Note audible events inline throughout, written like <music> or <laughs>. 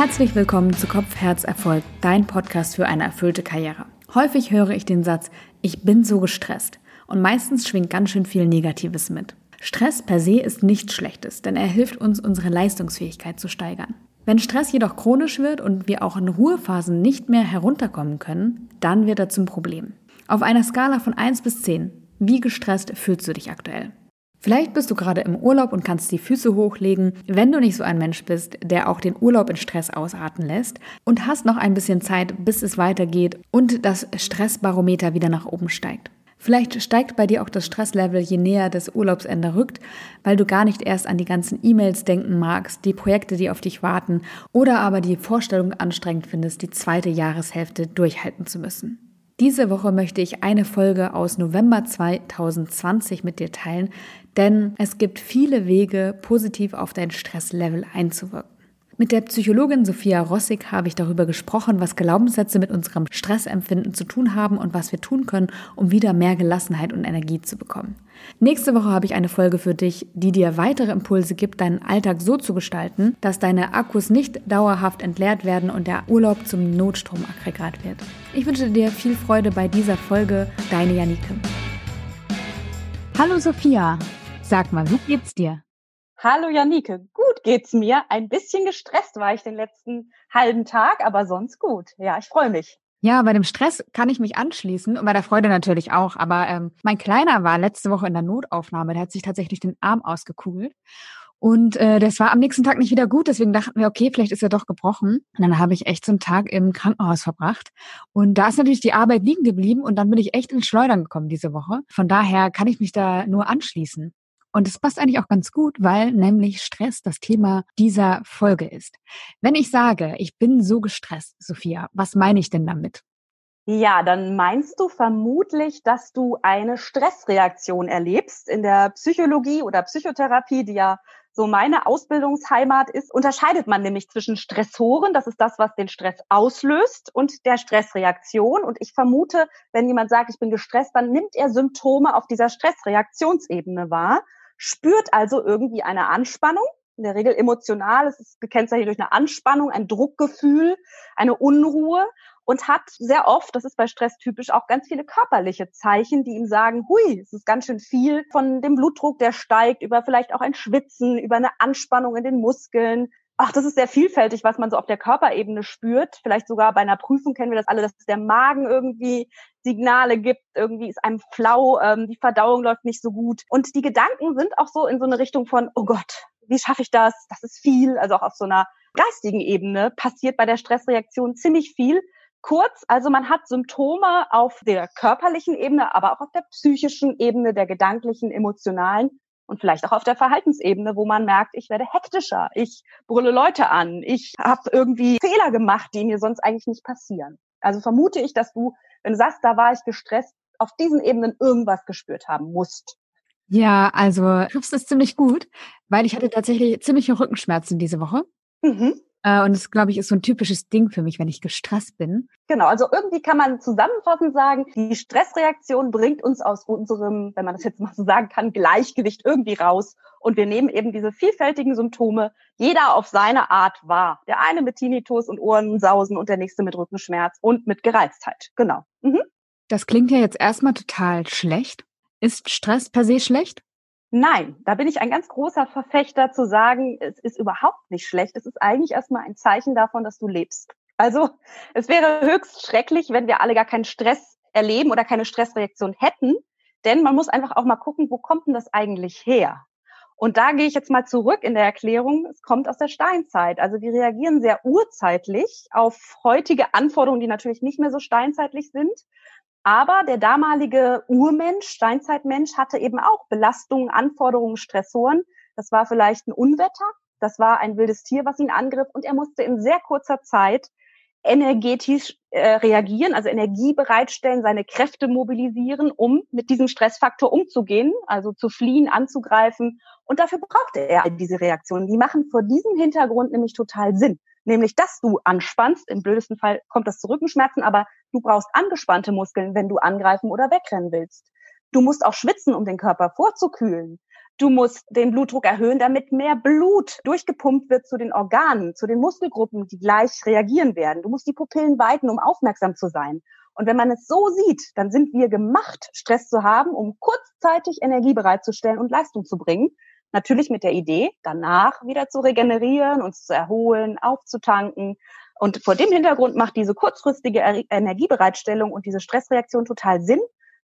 Herzlich willkommen zu Kopf, Herz, Erfolg, dein Podcast für eine erfüllte Karriere. Häufig höre ich den Satz, ich bin so gestresst. Und meistens schwingt ganz schön viel Negatives mit. Stress per se ist nichts Schlechtes, denn er hilft uns, unsere Leistungsfähigkeit zu steigern. Wenn Stress jedoch chronisch wird und wir auch in Ruhephasen nicht mehr herunterkommen können, dann wird er zum Problem. Auf einer Skala von 1 bis 10, wie gestresst fühlst du dich aktuell? Vielleicht bist du gerade im Urlaub und kannst die Füße hochlegen, wenn du nicht so ein Mensch bist, der auch den Urlaub in Stress ausarten lässt und hast noch ein bisschen Zeit, bis es weitergeht und das Stressbarometer wieder nach oben steigt. Vielleicht steigt bei dir auch das Stresslevel, je näher das Urlaubsende rückt, weil du gar nicht erst an die ganzen E-Mails denken magst, die Projekte, die auf dich warten oder aber die Vorstellung anstrengend findest, die zweite Jahreshälfte durchhalten zu müssen. Diese Woche möchte ich eine Folge aus November 2020 mit dir teilen, denn es gibt viele Wege, positiv auf dein Stresslevel einzuwirken. Mit der Psychologin Sophia Rossig habe ich darüber gesprochen, was Glaubenssätze mit unserem Stressempfinden zu tun haben und was wir tun können, um wieder mehr Gelassenheit und Energie zu bekommen. Nächste Woche habe ich eine Folge für dich, die dir weitere Impulse gibt, deinen Alltag so zu gestalten, dass deine Akkus nicht dauerhaft entleert werden und der Urlaub zum Notstromaggregat wird. Ich wünsche dir viel Freude bei dieser Folge. Deine Janike. Hallo Sophia, sag mal, wie geht's dir? Hallo Janike, gut geht's mir. Ein bisschen gestresst war ich den letzten halben Tag, aber sonst gut. Ja, ich freue mich. Ja, bei dem Stress kann ich mich anschließen und bei der Freude natürlich auch. Aber ähm, mein Kleiner war letzte Woche in der Notaufnahme. Der hat sich tatsächlich den Arm ausgekugelt. Und äh, das war am nächsten Tag nicht wieder gut, deswegen dachten wir, okay, vielleicht ist er doch gebrochen. Und dann habe ich echt so einen Tag im Krankenhaus verbracht. Und da ist natürlich die Arbeit liegen geblieben und dann bin ich echt ins Schleudern gekommen diese Woche. Von daher kann ich mich da nur anschließen. Und es passt eigentlich auch ganz gut, weil nämlich Stress das Thema dieser Folge ist. Wenn ich sage, ich bin so gestresst, Sophia, was meine ich denn damit? Ja, dann meinst du vermutlich, dass du eine Stressreaktion erlebst. In der Psychologie oder Psychotherapie, die ja so meine Ausbildungsheimat ist, unterscheidet man nämlich zwischen Stressoren, das ist das, was den Stress auslöst, und der Stressreaktion. Und ich vermute, wenn jemand sagt, ich bin gestresst, dann nimmt er Symptome auf dieser Stressreaktionsebene wahr spürt also irgendwie eine Anspannung, in der Regel emotional, es ist gekennzeichnet durch eine Anspannung, ein Druckgefühl, eine Unruhe und hat sehr oft, das ist bei Stress typisch, auch ganz viele körperliche Zeichen, die ihm sagen, hui, es ist ganz schön viel von dem Blutdruck, der steigt, über vielleicht auch ein Schwitzen, über eine Anspannung in den Muskeln, ach, das ist sehr vielfältig, was man so auf der Körperebene spürt. Vielleicht sogar bei einer Prüfung kennen wir das alle, dass der Magen irgendwie Signale gibt, irgendwie ist einem flau, ähm, die Verdauung läuft nicht so gut. Und die Gedanken sind auch so in so eine Richtung von, oh Gott, wie schaffe ich das? Das ist viel. Also auch auf so einer geistigen Ebene passiert bei der Stressreaktion ziemlich viel. Kurz, also man hat Symptome auf der körperlichen Ebene, aber auch auf der psychischen Ebene, der gedanklichen, emotionalen und vielleicht auch auf der Verhaltensebene, wo man merkt, ich werde hektischer, ich brülle Leute an, ich habe irgendwie Fehler gemacht, die mir sonst eigentlich nicht passieren. Also vermute ich, dass du, wenn du sagst, da war ich gestresst, auf diesen Ebenen irgendwas gespürt haben musst. Ja, also triffst es ziemlich gut, weil ich hatte tatsächlich ziemliche Rückenschmerzen diese Woche. Mhm. Äh, und das, glaube ich, ist so ein typisches Ding für mich, wenn ich gestresst bin. Genau, also irgendwie kann man zusammenfassend sagen, die Stressreaktion bringt uns aus unserem, wenn man das jetzt mal so sagen kann, Gleichgewicht irgendwie raus. Und wir nehmen eben diese vielfältigen Symptome, jeder auf seine Art wahr. Der eine mit Tinnitus und Ohrensausen und der nächste mit Rückenschmerz und mit Gereiztheit. Genau. Mhm. Das klingt ja jetzt erstmal total schlecht. Ist Stress per se schlecht? Nein, da bin ich ein ganz großer Verfechter zu sagen, es ist überhaupt nicht schlecht. Es ist eigentlich erstmal ein Zeichen davon, dass du lebst. Also es wäre höchst schrecklich, wenn wir alle gar keinen Stress erleben oder keine Stressreaktion hätten. Denn man muss einfach auch mal gucken, wo kommt denn das eigentlich her? Und da gehe ich jetzt mal zurück in der Erklärung. Es kommt aus der Steinzeit. Also wir reagieren sehr urzeitlich auf heutige Anforderungen, die natürlich nicht mehr so steinzeitlich sind. Aber der damalige Urmensch, Steinzeitmensch, hatte eben auch Belastungen, Anforderungen, Stressoren. Das war vielleicht ein Unwetter, das war ein wildes Tier, was ihn angriff und er musste in sehr kurzer Zeit energetisch äh, reagieren, also Energie bereitstellen, seine Kräfte mobilisieren, um mit diesem Stressfaktor umzugehen, also zu fliehen, anzugreifen. Und dafür brauchte er diese Reaktionen. Die machen vor diesem Hintergrund nämlich total Sinn nämlich dass du anspannst. Im blödesten Fall kommt das zu Rückenschmerzen, aber du brauchst angespannte Muskeln, wenn du angreifen oder wegrennen willst. Du musst auch schwitzen, um den Körper vorzukühlen. Du musst den Blutdruck erhöhen, damit mehr Blut durchgepumpt wird zu den Organen, zu den Muskelgruppen, die gleich reagieren werden. Du musst die Pupillen weiten, um aufmerksam zu sein. Und wenn man es so sieht, dann sind wir gemacht, Stress zu haben, um kurzzeitig Energie bereitzustellen und Leistung zu bringen. Natürlich mit der Idee, danach wieder zu regenerieren, uns zu erholen, aufzutanken. Und vor dem Hintergrund macht diese kurzfristige Energiebereitstellung und diese Stressreaktion total Sinn,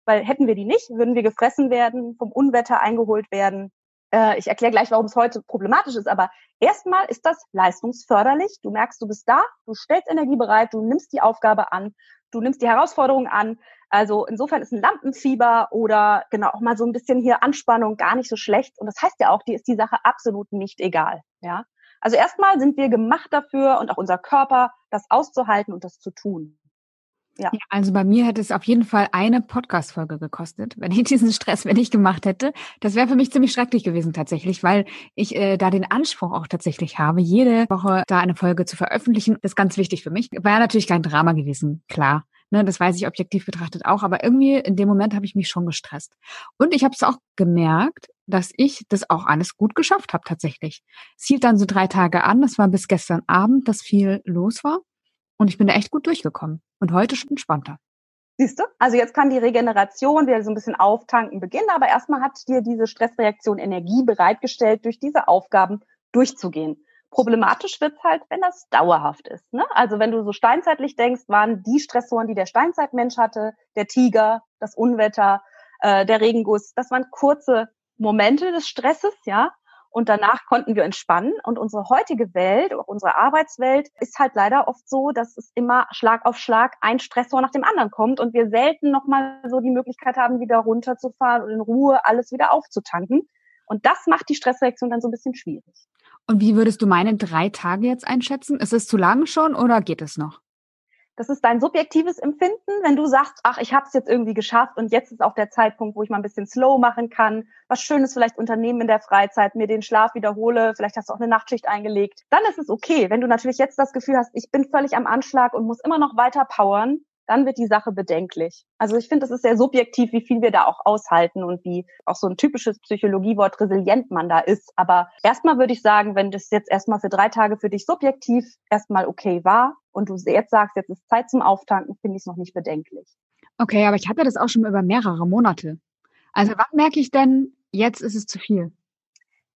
weil hätten wir die nicht, würden wir gefressen werden, vom Unwetter eingeholt werden. Äh, ich erkläre gleich, warum es heute problematisch ist, aber erstmal ist das leistungsförderlich. Du merkst, du bist da, du stellst Energie bereit, du nimmst die Aufgabe an, du nimmst die Herausforderung an. Also insofern ist ein Lampenfieber oder genau auch mal so ein bisschen hier Anspannung gar nicht so schlecht. Und das heißt ja auch, die ist die Sache absolut nicht egal. Ja. Also erstmal sind wir gemacht dafür und auch unser Körper, das auszuhalten und das zu tun. Ja. ja. Also bei mir hätte es auf jeden Fall eine Podcast-Folge gekostet, wenn ich diesen Stress wenn ich gemacht hätte. Das wäre für mich ziemlich schrecklich gewesen tatsächlich, weil ich äh, da den Anspruch auch tatsächlich habe, jede Woche da eine Folge zu veröffentlichen. Das ist ganz wichtig für mich. War natürlich kein Drama gewesen, klar. Ne, das weiß ich objektiv betrachtet auch, aber irgendwie in dem Moment habe ich mich schon gestresst. Und ich habe es auch gemerkt, dass ich das auch alles gut geschafft habe tatsächlich. Es hielt dann so drei Tage an, das war bis gestern Abend, dass viel los war. Und ich bin da echt gut durchgekommen. Und heute schon entspannter. Siehst du? Also jetzt kann die Regeneration wieder so ein bisschen auftanken beginnen, aber erstmal hat dir diese Stressreaktion Energie bereitgestellt, durch diese Aufgaben durchzugehen. Problematisch wird's halt, wenn das dauerhaft ist. Ne? Also wenn du so steinzeitlich denkst, waren die Stressoren, die der Steinzeitmensch hatte, der Tiger, das Unwetter, äh, der Regenguss, das waren kurze Momente des Stresses, ja und danach konnten wir entspannen. Und unsere heutige Welt, auch unsere Arbeitswelt, ist halt leider oft so, dass es immer Schlag auf Schlag ein Stressor nach dem anderen kommt und wir selten nochmal so die Möglichkeit haben, wieder runterzufahren und in Ruhe alles wieder aufzutanken. Und das macht die Stressreaktion dann so ein bisschen schwierig. Und wie würdest du meine drei Tage jetzt einschätzen? Ist es zu lang schon oder geht es noch? Das ist dein subjektives Empfinden, wenn du sagst, ach, ich habe es jetzt irgendwie geschafft und jetzt ist auch der Zeitpunkt, wo ich mal ein bisschen slow machen kann, was Schönes vielleicht unternehmen in der Freizeit, mir den Schlaf wiederhole, vielleicht hast du auch eine Nachtschicht eingelegt, dann ist es okay. Wenn du natürlich jetzt das Gefühl hast, ich bin völlig am Anschlag und muss immer noch weiter powern, dann wird die Sache bedenklich. Also ich finde, es ist sehr subjektiv, wie viel wir da auch aushalten und wie auch so ein typisches Psychologiewort resilient man da ist. Aber erstmal würde ich sagen, wenn das jetzt erstmal für drei Tage für dich subjektiv erstmal okay war und du jetzt sagst, jetzt ist Zeit zum Auftanken, finde ich es noch nicht bedenklich. Okay, aber ich hatte das auch schon über mehrere Monate. Also wann merke ich denn, jetzt ist es zu viel?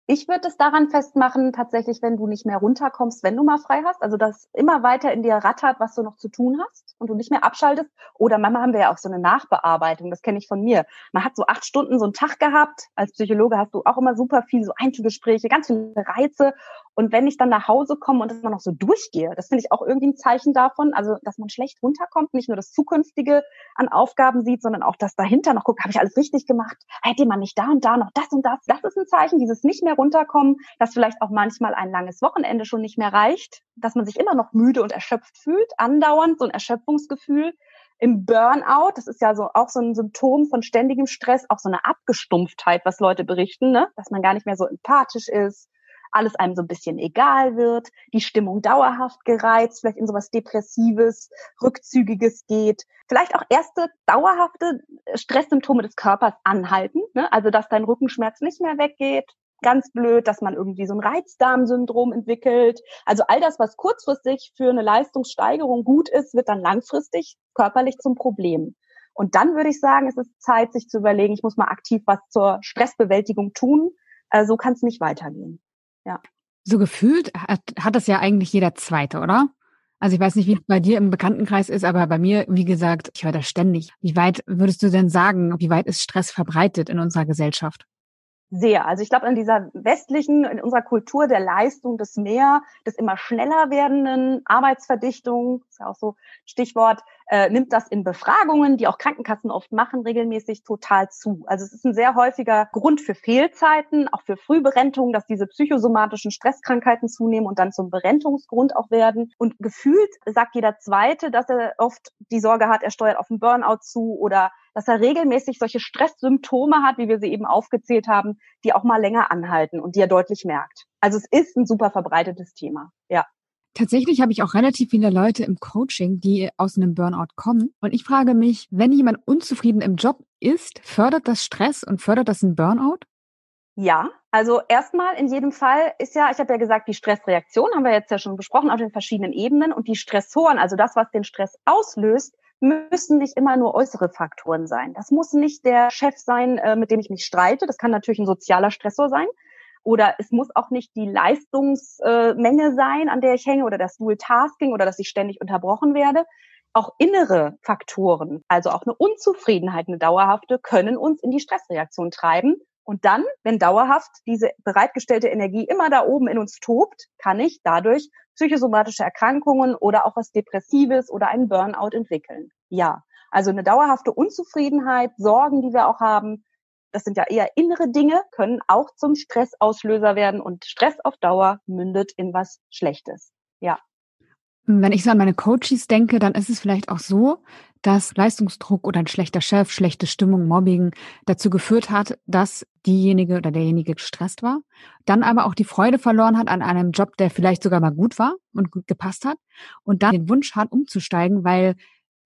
Ich würde es daran festmachen, tatsächlich, wenn du nicht mehr runterkommst, wenn du mal frei hast, also dass immer weiter in dir rattert, was du noch zu tun hast und du nicht mehr abschaltest. Oder manchmal haben wir ja auch so eine Nachbearbeitung, das kenne ich von mir. Man hat so acht Stunden so einen Tag gehabt. Als Psychologe hast du auch immer super viel so Einzelgespräche, ganz viele Reize und wenn ich dann nach Hause komme und immer noch so durchgehe, das finde ich auch irgendwie ein Zeichen davon, also dass man schlecht runterkommt, nicht nur das Zukünftige an Aufgaben sieht, sondern auch das dahinter noch guckt, habe ich alles richtig gemacht? Hätte man nicht da und da noch das und das? Das ist ein Zeichen, dieses nicht mehr runterkommen, dass vielleicht auch manchmal ein langes Wochenende schon nicht mehr reicht, dass man sich immer noch müde und erschöpft fühlt, andauernd so ein Erschöpfungsgefühl im Burnout, das ist ja so auch so ein Symptom von ständigem Stress, auch so eine Abgestumpftheit, was Leute berichten, ne? dass man gar nicht mehr so empathisch ist, alles einem so ein bisschen egal wird, die Stimmung dauerhaft gereizt, vielleicht in sowas Depressives, Rückzügiges geht, vielleicht auch erste dauerhafte Stresssymptome des Körpers anhalten, ne? also dass dein Rückenschmerz nicht mehr weggeht, ganz blöd, dass man irgendwie so ein Reizdarmsyndrom entwickelt. Also all das, was kurzfristig für eine Leistungssteigerung gut ist, wird dann langfristig körperlich zum Problem. Und dann würde ich sagen, es ist Zeit, sich zu überlegen, ich muss mal aktiv was zur Stressbewältigung tun. Äh, so kann es nicht weitergehen. Ja. So gefühlt hat, hat das ja eigentlich jeder Zweite, oder? Also ich weiß nicht, wie es bei dir im Bekanntenkreis ist, aber bei mir, wie gesagt, ich höre das ständig. Wie weit würdest du denn sagen, wie weit ist Stress verbreitet in unserer Gesellschaft? Sehr. Also ich glaube, in dieser westlichen, in unserer Kultur der Leistung, des mehr, des immer schneller werdenden Arbeitsverdichtung, ist ja auch so Stichwort, äh, nimmt das in Befragungen, die auch Krankenkassen oft machen, regelmäßig total zu. Also es ist ein sehr häufiger Grund für Fehlzeiten, auch für Frühberentung, dass diese psychosomatischen Stresskrankheiten zunehmen und dann zum Berentungsgrund auch werden. Und gefühlt sagt jeder Zweite, dass er oft die Sorge hat, er steuert auf einen Burnout zu oder dass er regelmäßig solche Stresssymptome hat, wie wir sie eben aufgezählt haben, die auch mal länger anhalten und die er deutlich merkt. Also es ist ein super verbreitetes Thema. Ja. Tatsächlich habe ich auch relativ viele Leute im Coaching, die aus einem Burnout kommen. Und ich frage mich, wenn jemand unzufrieden im Job ist, fördert das Stress und fördert das einen Burnout? Ja, also erstmal in jedem Fall ist ja, ich habe ja gesagt, die Stressreaktion haben wir jetzt ja schon besprochen auf den verschiedenen Ebenen und die Stressoren, also das, was den Stress auslöst, müssen nicht immer nur äußere Faktoren sein. Das muss nicht der Chef sein, äh, mit dem ich mich streite. Das kann natürlich ein sozialer Stressor sein. Oder es muss auch nicht die Leistungsmenge sein, an der ich hänge, oder das Dual Tasking oder dass ich ständig unterbrochen werde. Auch innere Faktoren, also auch eine Unzufriedenheit, eine dauerhafte, können uns in die Stressreaktion treiben und dann, wenn dauerhaft diese bereitgestellte Energie immer da oben in uns tobt, kann ich dadurch psychosomatische Erkrankungen oder auch was Depressives oder einen Burnout entwickeln. Ja, also eine dauerhafte Unzufriedenheit, Sorgen, die wir auch haben, das sind ja eher innere Dinge, können auch zum Stressauslöser werden und Stress auf Dauer mündet in was Schlechtes. Ja. Wenn ich so an meine Coaches denke, dann ist es vielleicht auch so, dass Leistungsdruck oder ein schlechter Chef, schlechte Stimmung, Mobbing dazu geführt hat, dass diejenige oder derjenige gestresst war, dann aber auch die Freude verloren hat an einem Job, der vielleicht sogar mal gut war und gut gepasst hat und dann den Wunsch hat, umzusteigen, weil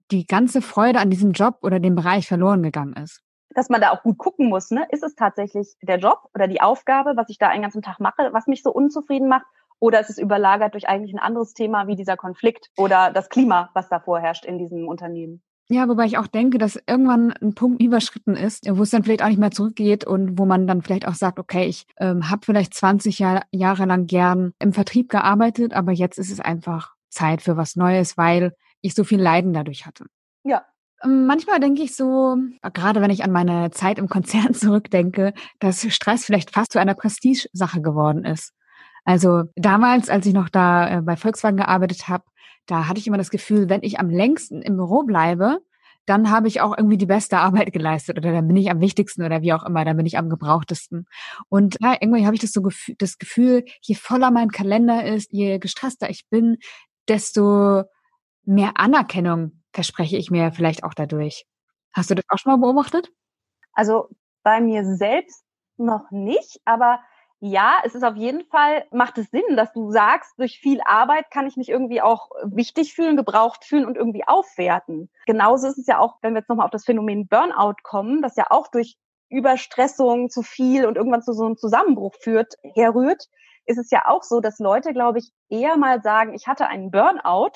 die ganze Freude an diesem Job oder dem Bereich verloren gegangen ist. Dass man da auch gut gucken muss, ne? Ist es tatsächlich der Job oder die Aufgabe, was ich da einen ganzen Tag mache, was mich so unzufrieden macht? Oder ist es überlagert durch eigentlich ein anderes Thema wie dieser Konflikt oder das Klima, was da vorherrscht in diesem Unternehmen? Ja, wobei ich auch denke, dass irgendwann ein Punkt überschritten ist, wo es dann vielleicht auch nicht mehr zurückgeht und wo man dann vielleicht auch sagt, okay, ich ähm, habe vielleicht 20 Jahr, Jahre lang gern im Vertrieb gearbeitet, aber jetzt ist es einfach Zeit für was Neues, weil ich so viel Leiden dadurch hatte. Ja. Ähm, manchmal denke ich so, gerade wenn ich an meine Zeit im Konzern <laughs> zurückdenke, dass Stress vielleicht fast zu einer Prestigesache geworden ist. Also damals, als ich noch da äh, bei Volkswagen gearbeitet habe, da hatte ich immer das Gefühl, wenn ich am längsten im Büro bleibe, dann habe ich auch irgendwie die beste Arbeit <laughs> geleistet oder dann bin ich am wichtigsten oder wie auch immer, dann bin ich am gebrauchtesten. Und ja, irgendwie habe ich das so gef das Gefühl, je voller mein Kalender ist, je gestresster ich bin, desto mehr Anerkennung verspreche ich mir vielleicht auch dadurch. Hast du das auch schon mal beobachtet? Also bei mir selbst noch nicht, aber ja, es ist auf jeden Fall, macht es Sinn, dass du sagst, durch viel Arbeit kann ich mich irgendwie auch wichtig fühlen, gebraucht fühlen und irgendwie aufwerten. Genauso ist es ja auch, wenn wir jetzt nochmal auf das Phänomen Burnout kommen, das ja auch durch Überstressung zu viel und irgendwann zu so einem Zusammenbruch führt, herrührt, ist es ja auch so, dass Leute, glaube ich, eher mal sagen, ich hatte einen Burnout,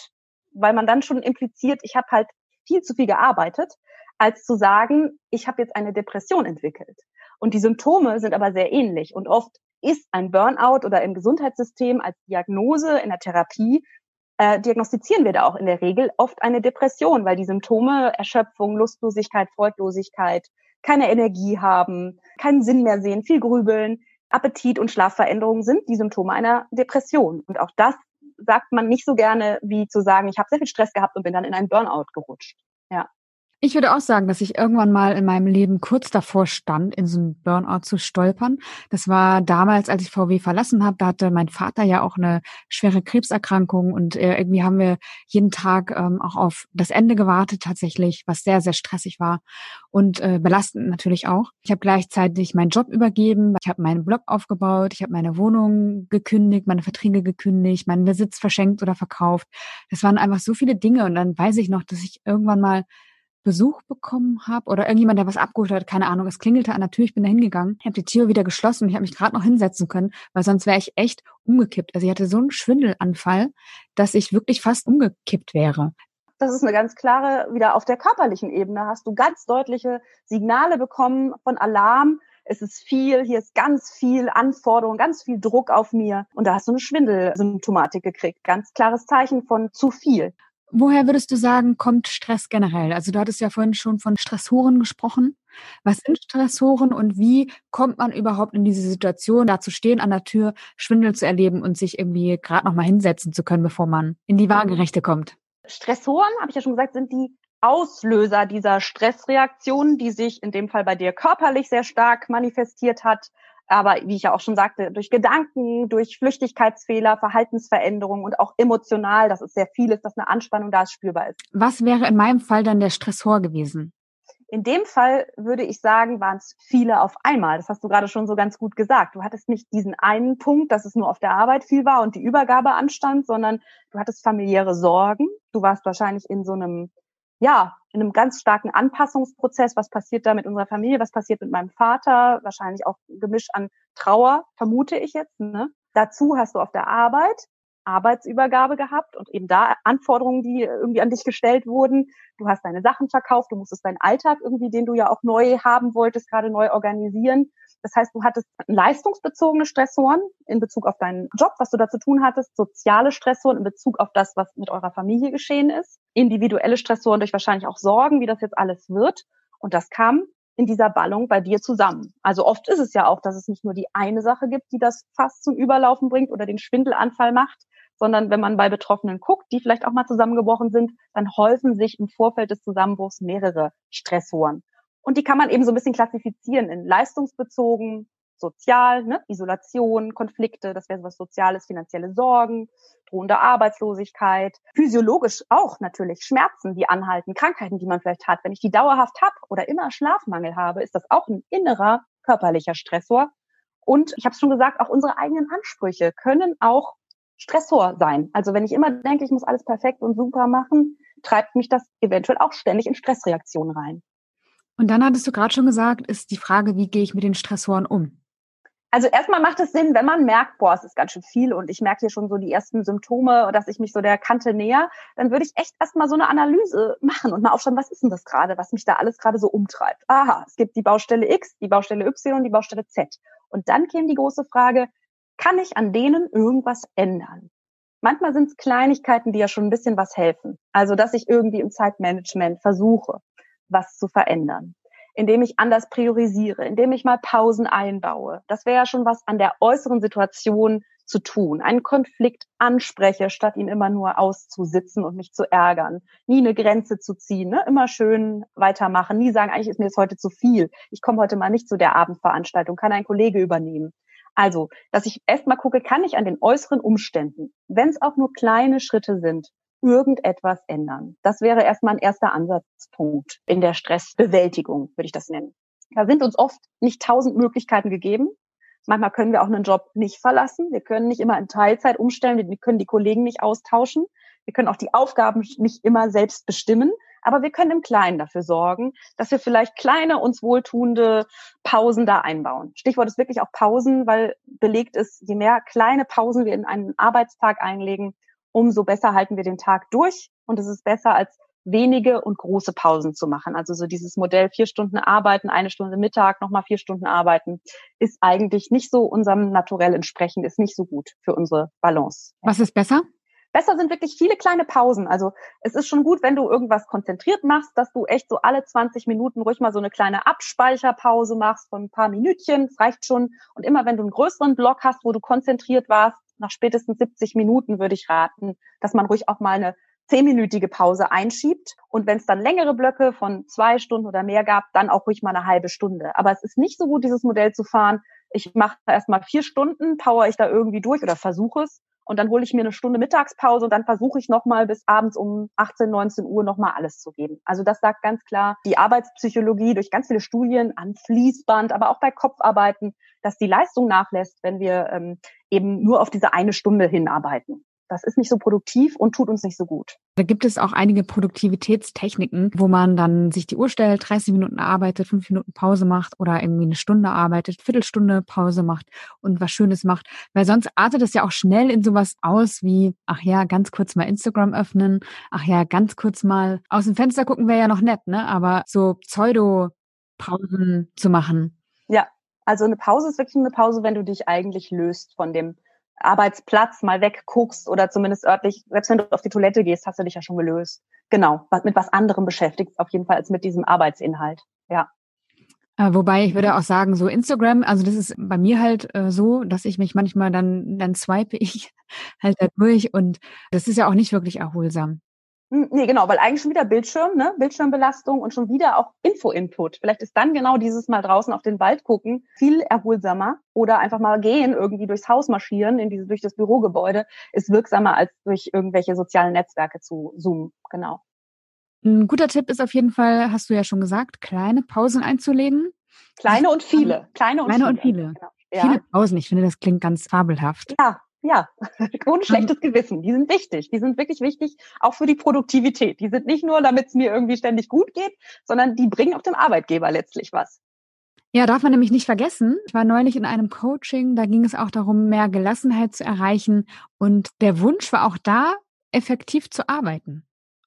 weil man dann schon impliziert, ich habe halt viel zu viel gearbeitet, als zu sagen, ich habe jetzt eine Depression entwickelt. Und die Symptome sind aber sehr ähnlich. Und oft ist ein Burnout oder im Gesundheitssystem als Diagnose in der Therapie äh, diagnostizieren wir da auch in der Regel oft eine Depression, weil die Symptome Erschöpfung, Lustlosigkeit, Freudlosigkeit, keine Energie haben, keinen Sinn mehr sehen, viel grübeln, Appetit und Schlafveränderungen sind die Symptome einer Depression. Und auch das sagt man nicht so gerne, wie zu sagen, ich habe sehr viel Stress gehabt und bin dann in einen Burnout gerutscht. Ja. Ich würde auch sagen, dass ich irgendwann mal in meinem Leben kurz davor stand, in so einen Burnout zu stolpern. Das war damals, als ich VW verlassen habe. Da hatte mein Vater ja auch eine schwere Krebserkrankung und äh, irgendwie haben wir jeden Tag ähm, auch auf das Ende gewartet tatsächlich, was sehr, sehr stressig war und äh, belastend natürlich auch. Ich habe gleichzeitig meinen Job übergeben, ich habe meinen Blog aufgebaut, ich habe meine Wohnung gekündigt, meine Verträge gekündigt, meinen Besitz verschenkt oder verkauft. Das waren einfach so viele Dinge und dann weiß ich noch, dass ich irgendwann mal Besuch bekommen habe oder irgendjemand, der was abgeholt hat, keine Ahnung, es klingelte an der Tür, ich bin da hingegangen, habe die Tür wieder geschlossen und ich habe mich gerade noch hinsetzen können, weil sonst wäre ich echt umgekippt. Also ich hatte so einen Schwindelanfall, dass ich wirklich fast umgekippt wäre. Das ist eine ganz klare, wieder auf der körperlichen Ebene hast du ganz deutliche Signale bekommen von Alarm, es ist viel, hier ist ganz viel Anforderung, ganz viel Druck auf mir. Und da hast du eine Schwindelsymptomatik gekriegt. Ganz klares Zeichen von zu viel. Woher würdest du sagen, kommt Stress generell? Also du hattest ja vorhin schon von Stressoren gesprochen. Was sind Stressoren und wie kommt man überhaupt in diese Situation, da zu stehen an der Tür, Schwindel zu erleben und sich irgendwie gerade noch mal hinsetzen zu können, bevor man in die Waagerechte kommt? Stressoren, habe ich ja schon gesagt, sind die Auslöser dieser Stressreaktion, die sich in dem Fall bei dir körperlich sehr stark manifestiert hat, aber wie ich ja auch schon sagte, durch Gedanken, durch Flüchtigkeitsfehler, Verhaltensveränderungen und auch emotional, das ist sehr vieles, dass eine Anspannung da spürbar ist. Was wäre in meinem Fall dann der Stressor gewesen? In dem Fall würde ich sagen, waren es viele auf einmal. Das hast du gerade schon so ganz gut gesagt. Du hattest nicht diesen einen Punkt, dass es nur auf der Arbeit viel war und die Übergabe anstand, sondern du hattest familiäre Sorgen. Du warst wahrscheinlich in so einem ja, in einem ganz starken Anpassungsprozess. Was passiert da mit unserer Familie? Was passiert mit meinem Vater? Wahrscheinlich auch Gemisch an Trauer, vermute ich jetzt. Ne? Dazu hast du auf der Arbeit Arbeitsübergabe gehabt und eben da Anforderungen, die irgendwie an dich gestellt wurden. Du hast deine Sachen verkauft, du musstest deinen Alltag irgendwie, den du ja auch neu haben wolltest, gerade neu organisieren. Das heißt, du hattest leistungsbezogene Stressoren in Bezug auf deinen Job, was du da zu tun hattest, soziale Stressoren in Bezug auf das, was mit eurer Familie geschehen ist, individuelle Stressoren durch wahrscheinlich auch Sorgen, wie das jetzt alles wird. Und das kam in dieser Ballung bei dir zusammen. Also oft ist es ja auch, dass es nicht nur die eine Sache gibt, die das fast zum Überlaufen bringt oder den Schwindelanfall macht, sondern wenn man bei Betroffenen guckt, die vielleicht auch mal zusammengebrochen sind, dann häufen sich im Vorfeld des Zusammenbruchs mehrere Stressoren. Und die kann man eben so ein bisschen klassifizieren in leistungsbezogen, sozial, ne? Isolation, Konflikte, das wäre sowas Soziales, finanzielle Sorgen, drohende Arbeitslosigkeit, physiologisch auch natürlich Schmerzen, die anhalten, Krankheiten, die man vielleicht hat. Wenn ich die dauerhaft habe oder immer Schlafmangel habe, ist das auch ein innerer körperlicher Stressor. Und ich habe es schon gesagt, auch unsere eigenen Ansprüche können auch Stressor sein. Also wenn ich immer denke, ich muss alles perfekt und super machen, treibt mich das eventuell auch ständig in Stressreaktionen rein. Und dann hattest du gerade schon gesagt, ist die Frage, wie gehe ich mit den Stressoren um? Also erstmal macht es Sinn, wenn man merkt, boah, es ist ganz schön viel und ich merke hier schon so die ersten Symptome, dass ich mich so der Kante näher, dann würde ich echt erstmal so eine Analyse machen und mal aufschauen, was ist denn das gerade, was mich da alles gerade so umtreibt. Aha, es gibt die Baustelle X, die Baustelle Y und die Baustelle Z. Und dann käme die große Frage, kann ich an denen irgendwas ändern? Manchmal sind es Kleinigkeiten, die ja schon ein bisschen was helfen. Also, dass ich irgendwie im Zeitmanagement versuche, was zu verändern, indem ich anders priorisiere, indem ich mal Pausen einbaue. Das wäre ja schon was an der äußeren Situation zu tun. Einen Konflikt anspreche, statt ihn immer nur auszusitzen und mich zu ärgern. Nie eine Grenze zu ziehen, ne? immer schön weitermachen. Nie sagen, eigentlich ist mir jetzt heute zu viel. Ich komme heute mal nicht zu der Abendveranstaltung, kann ein Kollege übernehmen. Also, dass ich erstmal gucke, kann ich an den äußeren Umständen, wenn es auch nur kleine Schritte sind, irgendetwas ändern. Das wäre erstmal ein erster Ansatzpunkt in der Stressbewältigung, würde ich das nennen. Da sind uns oft nicht tausend Möglichkeiten gegeben. Manchmal können wir auch einen Job nicht verlassen. Wir können nicht immer in Teilzeit umstellen. Wir können die Kollegen nicht austauschen. Wir können auch die Aufgaben nicht immer selbst bestimmen. Aber wir können im Kleinen dafür sorgen, dass wir vielleicht kleine, uns wohltuende Pausen da einbauen. Stichwort ist wirklich auch Pausen, weil belegt ist, je mehr kleine Pausen wir in einen Arbeitstag einlegen, umso besser halten wir den Tag durch. Und es ist besser als wenige und große Pausen zu machen. Also so dieses Modell vier Stunden arbeiten, eine Stunde Mittag, nochmal vier Stunden arbeiten, ist eigentlich nicht so unserem Naturell entsprechend, ist nicht so gut für unsere Balance. Was ist besser? Besser sind wirklich viele kleine Pausen. Also es ist schon gut, wenn du irgendwas konzentriert machst, dass du echt so alle 20 Minuten ruhig mal so eine kleine Abspeicherpause machst von ein paar Minütchen. Das reicht schon. Und immer wenn du einen größeren Block hast, wo du konzentriert warst, nach spätestens 70 Minuten würde ich raten, dass man ruhig auch mal eine zehnminütige Pause einschiebt. Und wenn es dann längere Blöcke von zwei Stunden oder mehr gab, dann auch ruhig mal eine halbe Stunde. Aber es ist nicht so gut, dieses Modell zu fahren. Ich mache erst mal vier Stunden, power ich da irgendwie durch oder versuche es und dann hole ich mir eine Stunde Mittagspause und dann versuche ich nochmal bis abends um 18, 19 Uhr nochmal alles zu geben. Also das sagt ganz klar die Arbeitspsychologie durch ganz viele Studien an Fließband, aber auch bei Kopfarbeiten, dass die Leistung nachlässt, wenn wir ähm, eben nur auf diese eine Stunde hinarbeiten das ist nicht so produktiv und tut uns nicht so gut. Da gibt es auch einige Produktivitätstechniken, wo man dann sich die Uhr stellt, 30 Minuten arbeitet, 5 Minuten Pause macht oder irgendwie eine Stunde arbeitet, Viertelstunde Pause macht und was Schönes macht. Weil sonst artet es ja auch schnell in sowas aus wie, ach ja, ganz kurz mal Instagram öffnen, ach ja, ganz kurz mal aus dem Fenster gucken wäre ja noch nett, ne? Aber so Pseudo-Pausen zu machen. Ja, also eine Pause ist wirklich eine Pause, wenn du dich eigentlich löst von dem Arbeitsplatz mal wegguckst oder zumindest örtlich, selbst wenn du auf die Toilette gehst, hast du dich ja schon gelöst. Genau, mit was anderem beschäftigt, auf jeden Fall als mit diesem Arbeitsinhalt. Ja. Äh, wobei ich würde auch sagen, so Instagram, also das ist bei mir halt äh, so, dass ich mich manchmal dann, dann swipe ich <laughs> halt da durch und das ist ja auch nicht wirklich erholsam. Hm, nee, genau, weil eigentlich schon wieder Bildschirm, ne? Bildschirmbelastung und schon wieder auch Info-Input. Vielleicht ist dann genau dieses Mal draußen auf den Wald gucken viel erholsamer oder einfach mal gehen, irgendwie durchs Haus marschieren, in diese, durch das Bürogebäude, ist wirksamer als durch irgendwelche sozialen Netzwerke zu zoomen. Genau. Ein guter Tipp ist auf jeden Fall, hast du ja schon gesagt, kleine Pausen einzulegen. Kleine und viele. Kleine und kleine viele. Und viele. Genau. Ja. Viele Pausen. Ich finde, das klingt ganz fabelhaft. Ja, ja, <laughs> ohne schlechtes Gewissen. Die sind wichtig. Die sind wirklich wichtig, auch für die Produktivität. Die sind nicht nur, damit es mir irgendwie ständig gut geht, sondern die bringen auch dem Arbeitgeber letztlich was. Ja, darf man nämlich nicht vergessen. Ich war neulich in einem Coaching, da ging es auch darum, mehr Gelassenheit zu erreichen. Und der Wunsch war auch da, effektiv zu arbeiten.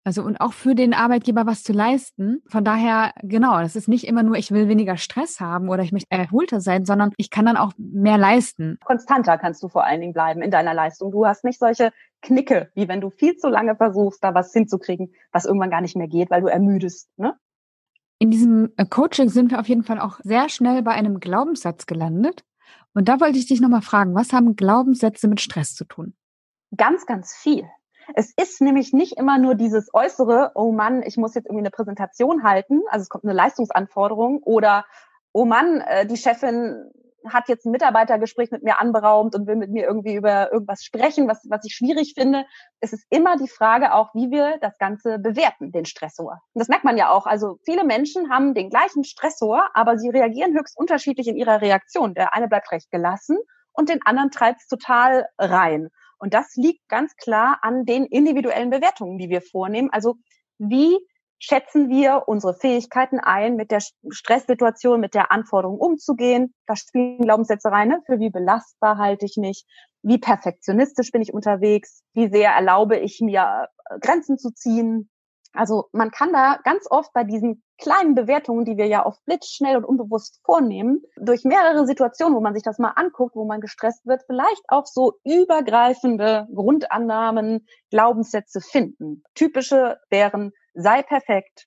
Also und auch für den Arbeitgeber was zu leisten. Von daher, genau, das ist nicht immer nur, ich will weniger Stress haben oder ich möchte erholter sein, sondern ich kann dann auch mehr leisten. Konstanter kannst du vor allen Dingen bleiben in deiner Leistung. Du hast nicht solche Knicke, wie wenn du viel zu lange versuchst, da was hinzukriegen, was irgendwann gar nicht mehr geht, weil du ermüdest. Ne? In diesem äh, Coaching sind wir auf jeden Fall auch sehr schnell bei einem Glaubenssatz gelandet. Und da wollte ich dich nochmal fragen, was haben Glaubenssätze mit Stress zu tun? Ganz, ganz viel. Es ist nämlich nicht immer nur dieses äußere, oh Mann, ich muss jetzt irgendwie eine Präsentation halten, also es kommt eine Leistungsanforderung oder oh Mann, äh, die Chefin hat jetzt ein Mitarbeitergespräch mit mir anberaumt und will mit mir irgendwie über irgendwas sprechen, was, was ich schwierig finde. Es ist immer die Frage auch, wie wir das Ganze bewerten, den Stressor. Und das merkt man ja auch. Also viele Menschen haben den gleichen Stressor, aber sie reagieren höchst unterschiedlich in ihrer Reaktion. Der eine bleibt recht gelassen und den anderen treibt es total rein. Und das liegt ganz klar an den individuellen Bewertungen, die wir vornehmen. Also wie schätzen wir unsere Fähigkeiten ein, mit der Stresssituation, mit der Anforderung umzugehen. Da spielen Glaubenssätze rein, ne? für wie belastbar halte ich mich, wie perfektionistisch bin ich unterwegs, wie sehr erlaube ich mir äh, Grenzen zu ziehen, also man kann da ganz oft bei diesen kleinen Bewertungen, die wir ja oft blitzschnell und unbewusst vornehmen, durch mehrere Situationen, wo man sich das mal anguckt, wo man gestresst wird, vielleicht auch so übergreifende Grundannahmen, Glaubenssätze finden. Typische wären, sei perfekt,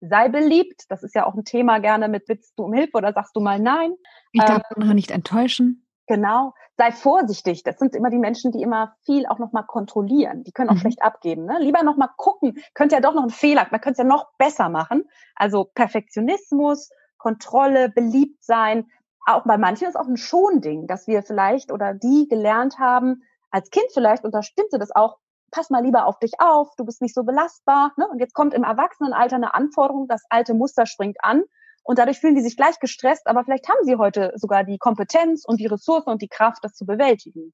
sei beliebt. Das ist ja auch ein Thema gerne mit bittst du um Hilfe oder sagst du mal nein. Ich darf ähm, andere nicht enttäuschen. Genau. Sei vorsichtig. Das sind immer die Menschen, die immer viel auch nochmal kontrollieren. Die können auch mhm. schlecht abgeben. Ne? Lieber nochmal gucken. Könnte ja doch noch ein Fehler. Man könnte es ja noch besser machen. Also Perfektionismus, Kontrolle, beliebt sein. Auch bei manchen ist auch ein Schonding, dass wir vielleicht oder die gelernt haben, als Kind vielleicht, und da stimmte das auch, pass mal lieber auf dich auf, du bist nicht so belastbar. Ne? Und jetzt kommt im Erwachsenenalter eine Anforderung, das alte Muster springt an und dadurch fühlen die sich gleich gestresst, aber vielleicht haben sie heute sogar die Kompetenz und die Ressourcen und die Kraft, das zu bewältigen.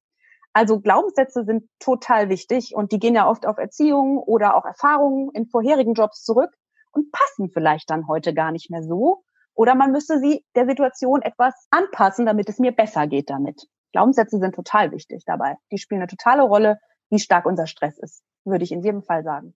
Also Glaubenssätze sind total wichtig und die gehen ja oft auf Erziehung oder auch Erfahrungen in vorherigen Jobs zurück und passen vielleicht dann heute gar nicht mehr so. Oder man müsste sie der Situation etwas anpassen, damit es mir besser geht damit. Glaubenssätze sind total wichtig dabei. Die spielen eine totale Rolle, wie stark unser Stress ist, würde ich in jedem Fall sagen.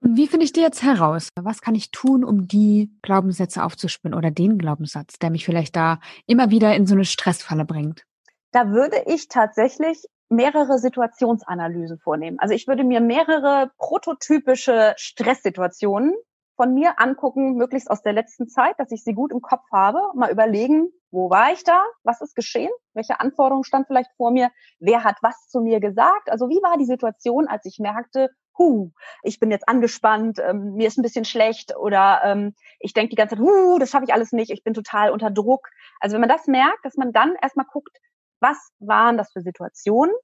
Und wie finde ich die jetzt heraus? Was kann ich tun, um die Glaubenssätze aufzuspinnen oder den Glaubenssatz, der mich vielleicht da immer wieder in so eine Stressfalle bringt? Da würde ich tatsächlich mehrere Situationsanalysen vornehmen. Also ich würde mir mehrere prototypische Stresssituationen von mir angucken, möglichst aus der letzten Zeit, dass ich sie gut im Kopf habe, mal überlegen, wo war ich da? Was ist geschehen? Welche Anforderungen stand vielleicht vor mir? Wer hat was zu mir gesagt? Also wie war die Situation, als ich merkte, hu, ich bin jetzt angespannt, ähm, mir ist ein bisschen schlecht oder ähm, ich denke die ganze Zeit, hu, das schaffe ich alles nicht, ich bin total unter Druck. Also wenn man das merkt, dass man dann erstmal guckt, was waren das für Situationen?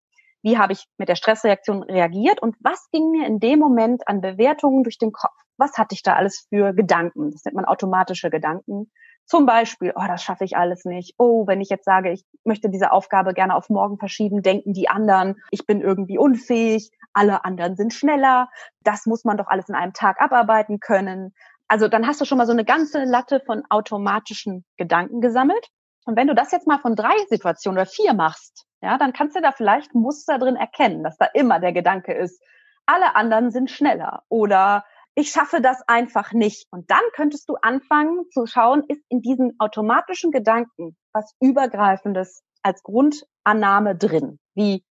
Wie habe ich mit der Stressreaktion reagiert und was ging mir in dem Moment an Bewertungen durch den Kopf? Was hatte ich da alles für Gedanken? Das nennt man automatische Gedanken. Zum Beispiel, oh, das schaffe ich alles nicht. Oh, wenn ich jetzt sage, ich möchte diese Aufgabe gerne auf morgen verschieben, denken die anderen, ich bin irgendwie unfähig, alle anderen sind schneller. Das muss man doch alles in einem Tag abarbeiten können. Also dann hast du schon mal so eine ganze Latte von automatischen Gedanken gesammelt. Und wenn du das jetzt mal von drei Situationen oder vier machst, ja, dann kannst du da vielleicht Muster drin erkennen, dass da immer der Gedanke ist, alle anderen sind schneller oder ich schaffe das einfach nicht. Und dann könntest du anfangen zu schauen, ist in diesen automatischen Gedanken was Übergreifendes als Grundannahme drin, wie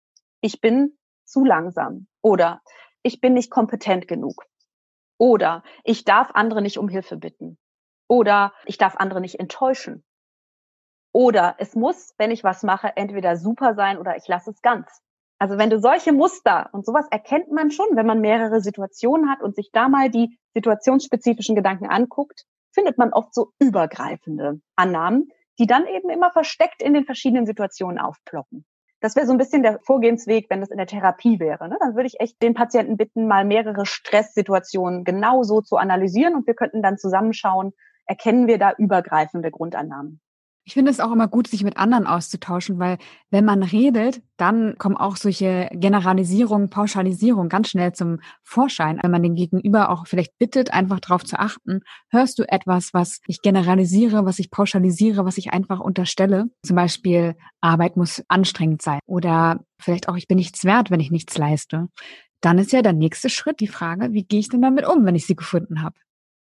ich bin zu langsam oder ich bin nicht kompetent genug oder ich darf andere nicht um Hilfe bitten oder ich darf andere nicht enttäuschen oder es muss, wenn ich was mache, entweder super sein oder ich lasse es ganz. Also wenn du solche Muster und sowas erkennt man schon, wenn man mehrere Situationen hat und sich da mal die situationsspezifischen Gedanken anguckt, findet man oft so übergreifende Annahmen, die dann eben immer versteckt in den verschiedenen Situationen aufploppen. Das wäre so ein bisschen der Vorgehensweg, wenn das in der Therapie wäre. Ne? Dann würde ich echt den Patienten bitten, mal mehrere Stresssituationen genau so zu analysieren und wir könnten dann zusammenschauen, erkennen wir da übergreifende Grundannahmen. Ich finde es auch immer gut, sich mit anderen auszutauschen, weil wenn man redet, dann kommen auch solche Generalisierungen, Pauschalisierungen ganz schnell zum Vorschein. Wenn man den Gegenüber auch vielleicht bittet, einfach darauf zu achten, hörst du etwas, was ich generalisiere, was ich pauschalisiere, was ich einfach unterstelle. Zum Beispiel, Arbeit muss anstrengend sein oder vielleicht auch, ich bin nichts wert, wenn ich nichts leiste. Dann ist ja der nächste Schritt die Frage, wie gehe ich denn damit um, wenn ich sie gefunden habe?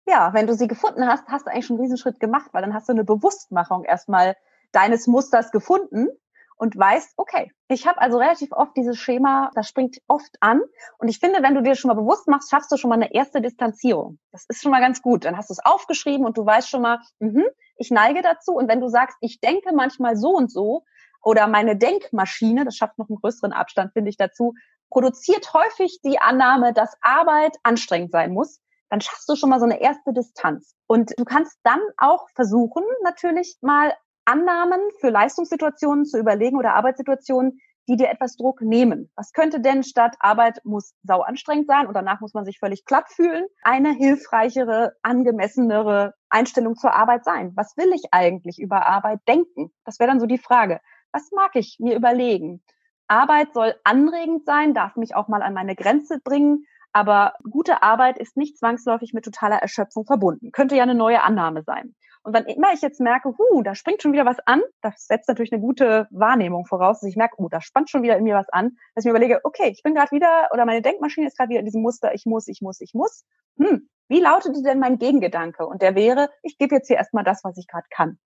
Ja, wenn du sie gefunden hast, hast du eigentlich schon einen Riesenschritt gemacht, weil dann hast du eine Bewusstmachung erstmal deines Musters gefunden und weißt, okay, ich habe also relativ oft dieses Schema, das springt oft an. Und ich finde, wenn du dir schon mal bewusst machst, schaffst du schon mal eine erste Distanzierung. Das ist schon mal ganz gut. Dann hast du es aufgeschrieben und du weißt schon mal, mh, ich neige dazu. Und wenn du sagst, ich denke manchmal so und so, oder meine Denkmaschine, das schafft noch einen größeren Abstand, finde ich dazu, produziert häufig die Annahme, dass Arbeit anstrengend sein muss, dann schaffst du schon mal so eine erste Distanz. Und du kannst dann auch versuchen, natürlich mal Annahmen für Leistungssituationen zu überlegen oder Arbeitssituationen, die dir etwas Druck nehmen. Was könnte denn statt Arbeit muss sau anstrengend sein und danach muss man sich völlig platt fühlen, eine hilfreichere, angemessenere Einstellung zur Arbeit sein? Was will ich eigentlich über Arbeit denken? Das wäre dann so die Frage. Was mag ich mir überlegen? Arbeit soll anregend sein, darf mich auch mal an meine Grenze bringen aber gute Arbeit ist nicht zwangsläufig mit totaler Erschöpfung verbunden. Könnte ja eine neue Annahme sein. Und wenn immer ich jetzt merke, huh, da springt schon wieder was an, das setzt natürlich eine gute Wahrnehmung voraus, dass ich merke, oh, da spannt schon wieder in mir was an, dass ich mir überlege, okay, ich bin gerade wieder, oder meine Denkmaschine ist gerade wieder in diesem Muster, ich muss, ich muss, ich muss. Hm, wie lautete denn mein Gegengedanke? Und der wäre, ich gebe jetzt hier erstmal das, was ich gerade kann.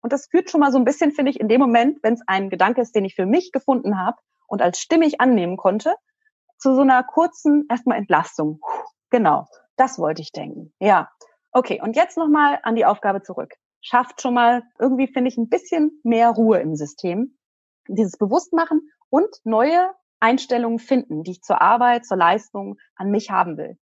Und das führt schon mal so ein bisschen, finde ich, in dem Moment, wenn es ein Gedanke ist, den ich für mich gefunden habe und als stimmig annehmen konnte, zu so einer kurzen erstmal Entlastung. Genau, das wollte ich denken. Ja. Okay, und jetzt nochmal an die Aufgabe zurück. Schafft schon mal irgendwie, finde ich, ein bisschen mehr Ruhe im System. Dieses Bewusstmachen und neue Einstellungen finden, die ich zur Arbeit, zur Leistung an mich haben will.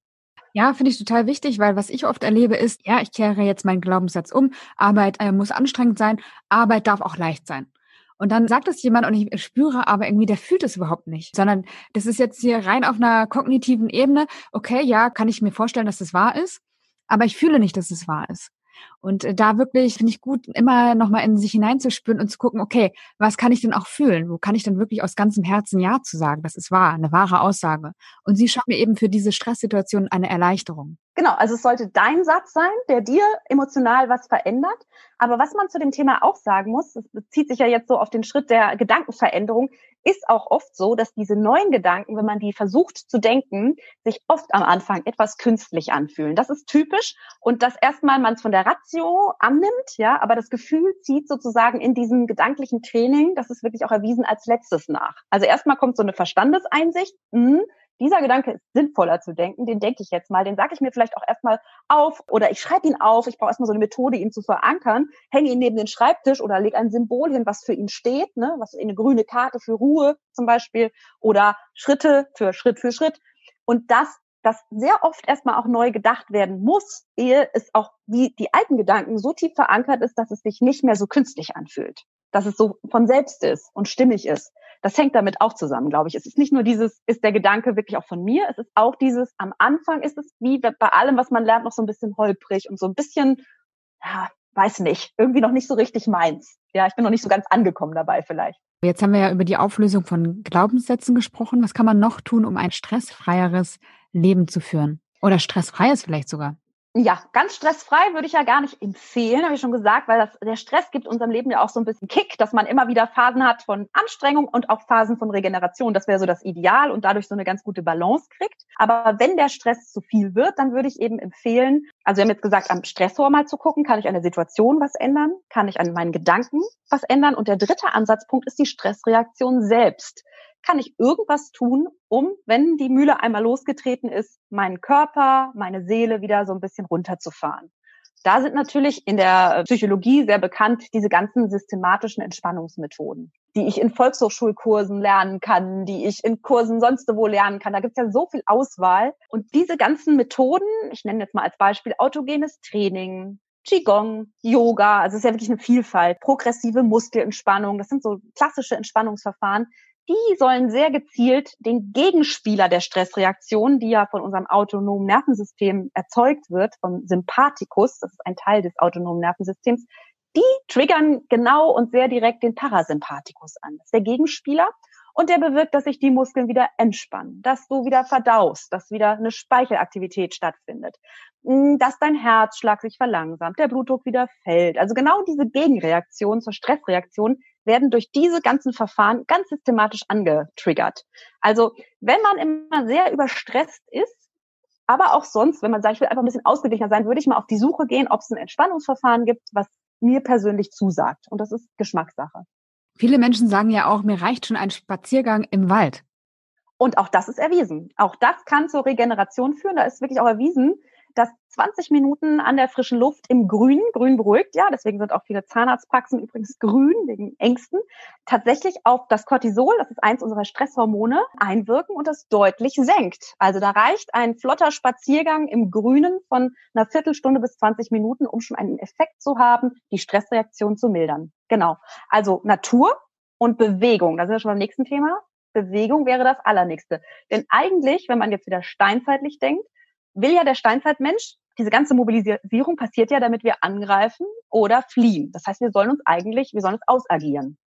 Ja, finde ich total wichtig, weil was ich oft erlebe ist, ja, ich kehre jetzt meinen Glaubenssatz um, Arbeit äh, muss anstrengend sein, Arbeit darf auch leicht sein. Und dann sagt es jemand und ich spüre aber irgendwie, der fühlt es überhaupt nicht, sondern das ist jetzt hier rein auf einer kognitiven Ebene. Okay, ja, kann ich mir vorstellen, dass das wahr ist, aber ich fühle nicht, dass es wahr ist. Und äh, da wirklich finde ich gut, immer nochmal in sich hineinzuspüren und zu gucken, okay, was kann ich denn auch fühlen? Wo kann ich denn wirklich aus ganzem Herzen Ja zu sagen? Das ist wahr, eine wahre Aussage. Und sie schafft mir eben für diese Stresssituation eine Erleichterung. Genau, also es sollte dein Satz sein, der dir emotional was verändert. Aber was man zu dem Thema auch sagen muss, das bezieht sich ja jetzt so auf den Schritt der Gedankenveränderung, ist auch oft so, dass diese neuen Gedanken, wenn man die versucht zu denken, sich oft am Anfang etwas künstlich anfühlen. Das ist typisch und dass erstmal man es von der Ratio annimmt, ja, aber das Gefühl zieht sozusagen in diesem gedanklichen Training, das ist wirklich auch erwiesen als letztes nach. Also erstmal kommt so eine Verstandeseinsicht, mh, dieser Gedanke ist sinnvoller zu denken, den denke ich jetzt mal, den sage ich mir vielleicht auch erstmal auf oder ich schreibe ihn auf, ich brauche erstmal so eine Methode, ihn zu verankern, hänge ihn neben den Schreibtisch oder lege ein Symbol hin, was für ihn steht, ne, was eine grüne Karte für Ruhe zum Beispiel oder Schritte für Schritt für Schritt. Und das dass sehr oft erstmal auch neu gedacht werden muss, ehe es auch wie die alten Gedanken so tief verankert ist, dass es sich nicht mehr so künstlich anfühlt, dass es so von selbst ist und stimmig ist das hängt damit auch zusammen, glaube ich. Es ist nicht nur dieses, ist der Gedanke wirklich auch von mir, es ist auch dieses, am Anfang ist es wie bei allem, was man lernt, noch so ein bisschen holprig und so ein bisschen, ja, weiß nicht, irgendwie noch nicht so richtig meins. Ja, ich bin noch nicht so ganz angekommen dabei vielleicht. Jetzt haben wir ja über die Auflösung von Glaubenssätzen gesprochen. Was kann man noch tun, um ein stressfreieres Leben zu führen? Oder stressfreies vielleicht sogar? Ja, ganz stressfrei würde ich ja gar nicht empfehlen, habe ich schon gesagt, weil das, der Stress gibt unserem Leben ja auch so ein bisschen Kick, dass man immer wieder Phasen hat von Anstrengung und auch Phasen von Regeneration. Das wäre so das Ideal und dadurch so eine ganz gute Balance kriegt. Aber wenn der Stress zu viel wird, dann würde ich eben empfehlen, also wir haben jetzt gesagt, am Stressor mal zu gucken, kann ich an der Situation was ändern? Kann ich an meinen Gedanken was ändern? Und der dritte Ansatzpunkt ist die Stressreaktion selbst kann ich irgendwas tun, um, wenn die Mühle einmal losgetreten ist, meinen Körper, meine Seele wieder so ein bisschen runterzufahren. Da sind natürlich in der Psychologie sehr bekannt diese ganzen systematischen Entspannungsmethoden, die ich in Volkshochschulkursen lernen kann, die ich in Kursen sonst wo lernen kann. Da gibt es ja so viel Auswahl. Und diese ganzen Methoden, ich nenne jetzt mal als Beispiel autogenes Training, Qigong, Yoga, also es ist ja wirklich eine Vielfalt, progressive Muskelentspannung, das sind so klassische Entspannungsverfahren, die sollen sehr gezielt den Gegenspieler der Stressreaktion, die ja von unserem autonomen Nervensystem erzeugt wird, vom Sympathikus, das ist ein Teil des autonomen Nervensystems, die triggern genau und sehr direkt den Parasympathikus an. Das ist der Gegenspieler und der bewirkt, dass sich die Muskeln wieder entspannen, dass du wieder verdaust, dass wieder eine Speichelaktivität stattfindet, hm, dass dein Herzschlag sich verlangsamt, der Blutdruck wieder fällt. Also genau diese Gegenreaktionen zur Stressreaktion werden durch diese ganzen Verfahren ganz systematisch angetriggert. Also wenn man immer sehr überstresst ist, aber auch sonst, wenn man sagt, ich will einfach ein bisschen ausgeglichener sein, würde ich mal auf die Suche gehen, ob es ein Entspannungsverfahren gibt, was mir persönlich zusagt. Und das ist Geschmackssache. Viele Menschen sagen ja auch, mir reicht schon ein Spaziergang im Wald. Und auch das ist erwiesen. Auch das kann zur Regeneration führen. Da ist wirklich auch erwiesen, dass 20 Minuten an der frischen Luft im Grün, Grün beruhigt, ja, deswegen sind auch viele Zahnarztpraxen übrigens grün, wegen Ängsten, tatsächlich auf das Cortisol, das ist eins unserer Stresshormone, einwirken und das deutlich senkt. Also da reicht ein flotter Spaziergang im Grünen von einer Viertelstunde bis 20 Minuten, um schon einen Effekt zu haben, die Stressreaktion zu mildern. Genau. Also Natur und Bewegung, da sind wir schon beim nächsten Thema. Bewegung wäre das Allernächste. Denn eigentlich, wenn man jetzt wieder steinzeitlich denkt, will ja der Steinzeitmensch, diese ganze Mobilisierung passiert ja, damit wir angreifen oder fliehen. Das heißt, wir sollen uns eigentlich, wir sollen es ausagieren.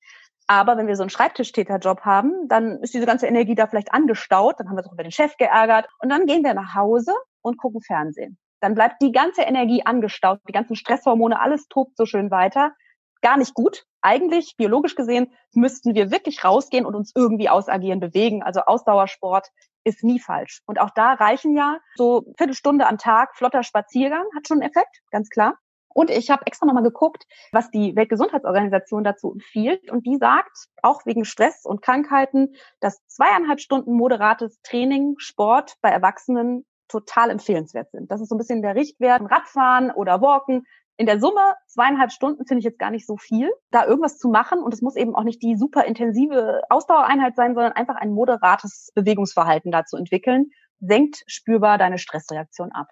Aber wenn wir so einen Schreibtischtäterjob haben, dann ist diese ganze Energie da vielleicht angestaut, dann haben wir uns auch über den Chef geärgert und dann gehen wir nach Hause und gucken Fernsehen. Dann bleibt die ganze Energie angestaut, die ganzen Stresshormone, alles tobt so schön weiter. Gar nicht gut. Eigentlich, biologisch gesehen, müssten wir wirklich rausgehen und uns irgendwie ausagieren, bewegen. Also Ausdauersport ist nie falsch. Und auch da reichen ja so Viertelstunde am Tag flotter Spaziergang, hat schon einen Effekt, ganz klar. Und ich habe extra nochmal geguckt, was die Weltgesundheitsorganisation dazu empfiehlt. Und die sagt, auch wegen Stress und Krankheiten, dass zweieinhalb Stunden moderates Training, Sport bei Erwachsenen total empfehlenswert sind. Das ist so ein bisschen der Richtwert. Radfahren oder Walken in der Summe zweieinhalb Stunden finde ich jetzt gar nicht so viel, da irgendwas zu machen. Und es muss eben auch nicht die super intensive Ausdauereinheit sein, sondern einfach ein moderates Bewegungsverhalten dazu entwickeln, senkt spürbar deine Stressreaktion ab.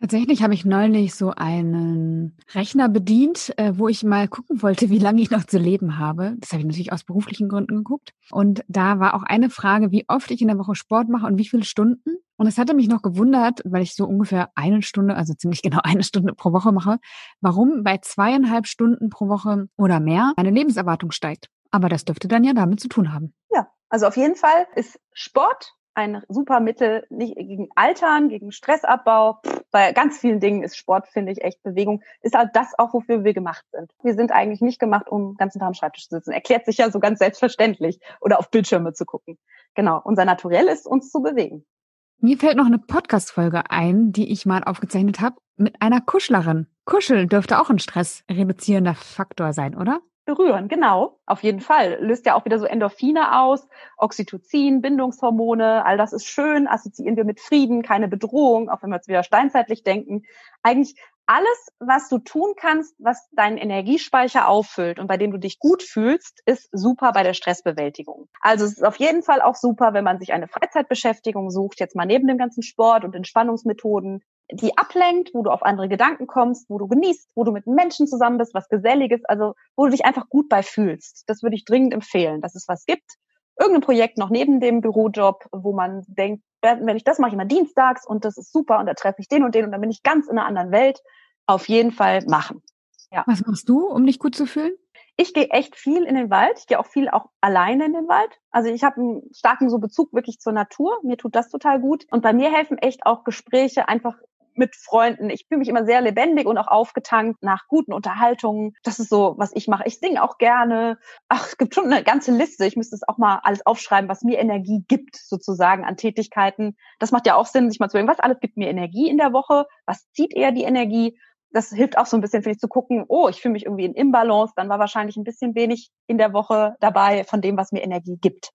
Tatsächlich habe ich neulich so einen Rechner bedient, äh, wo ich mal gucken wollte, wie lange ich noch zu leben habe. Das habe ich natürlich aus beruflichen Gründen geguckt. Und da war auch eine Frage, wie oft ich in der Woche Sport mache und wie viele Stunden. Und es hatte mich noch gewundert, weil ich so ungefähr eine Stunde, also ziemlich <laughs> genau eine Stunde pro Woche mache, warum bei zweieinhalb Stunden pro Woche oder mehr meine Lebenserwartung steigt. Aber das dürfte dann ja damit zu tun haben. Ja, also auf jeden Fall ist Sport ein super Mittel nicht gegen Altern, gegen Stressabbau. bei ganz vielen Dingen ist Sport, finde ich, echt Bewegung. Ist halt das auch, wofür wir gemacht sind. Wir sind eigentlich nicht gemacht, um den ganzen Tag am Schreibtisch zu sitzen. Erklärt sich ja so ganz selbstverständlich. Oder auf Bildschirme zu gucken. Genau. Unser Naturell ist, uns zu bewegen. Mir fällt noch eine Podcast-Folge ein, die ich mal aufgezeichnet habe, mit einer Kuschlerin. Kuscheln dürfte auch ein stressreduzierender Faktor sein, oder? Berühren, genau, auf jeden Fall. Löst ja auch wieder so Endorphine aus, Oxytocin, Bindungshormone, all das ist schön, assoziieren wir mit Frieden, keine Bedrohung, auch wenn wir jetzt wieder steinzeitlich denken. Eigentlich alles, was du tun kannst, was deinen Energiespeicher auffüllt und bei dem du dich gut fühlst, ist super bei der Stressbewältigung. Also es ist auf jeden Fall auch super, wenn man sich eine Freizeitbeschäftigung sucht, jetzt mal neben dem ganzen Sport und Entspannungsmethoden, die ablenkt, wo du auf andere Gedanken kommst, wo du genießt, wo du mit Menschen zusammen bist, was Geselliges, also wo du dich einfach gut bei fühlst. Das würde ich dringend empfehlen, dass es was gibt. Irgendein Projekt noch neben dem Bürojob, wo man denkt, wenn ich das mache, ich immer dienstags und das ist super und da treffe ich den und den und dann bin ich ganz in einer anderen Welt. Auf jeden Fall machen. Ja. Was machst du, um dich gut zu fühlen? Ich gehe echt viel in den Wald. Ich gehe auch viel auch alleine in den Wald. Also ich habe einen starken so Bezug wirklich zur Natur. Mir tut das total gut. Und bei mir helfen echt auch Gespräche einfach mit Freunden. Ich fühle mich immer sehr lebendig und auch aufgetankt nach guten Unterhaltungen. Das ist so, was ich mache. Ich singe auch gerne. Ach, es gibt schon eine ganze Liste. Ich müsste es auch mal alles aufschreiben, was mir Energie gibt, sozusagen an Tätigkeiten. Das macht ja auch Sinn, sich mal zu überlegen, was alles gibt mir Energie in der Woche? Was zieht eher die Energie? Das hilft auch so ein bisschen, finde ich, zu gucken, oh, ich fühle mich irgendwie in Imbalance. Dann war wahrscheinlich ein bisschen wenig in der Woche dabei von dem, was mir Energie gibt.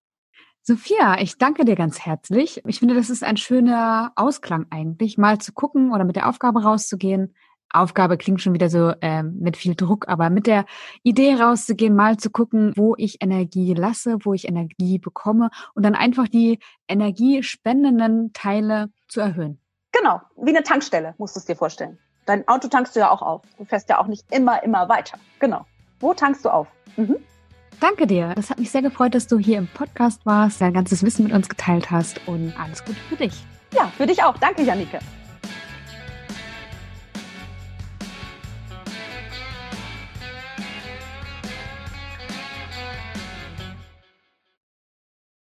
Sophia, ich danke dir ganz herzlich. Ich finde, das ist ein schöner Ausklang eigentlich, mal zu gucken oder mit der Aufgabe rauszugehen. Aufgabe klingt schon wieder so ähm, mit viel Druck, aber mit der Idee rauszugehen, mal zu gucken, wo ich Energie lasse, wo ich Energie bekomme und dann einfach die energiespendenden Teile zu erhöhen. Genau, wie eine Tankstelle, musst du es dir vorstellen. Dein Auto tankst du ja auch auf. Du fährst ja auch nicht immer, immer weiter. Genau. Wo tankst du auf? Mhm. Danke dir. Es hat mich sehr gefreut, dass du hier im Podcast warst, dein ganzes Wissen mit uns geteilt hast und alles Gute für dich. Ja, für dich auch. Danke, Janike.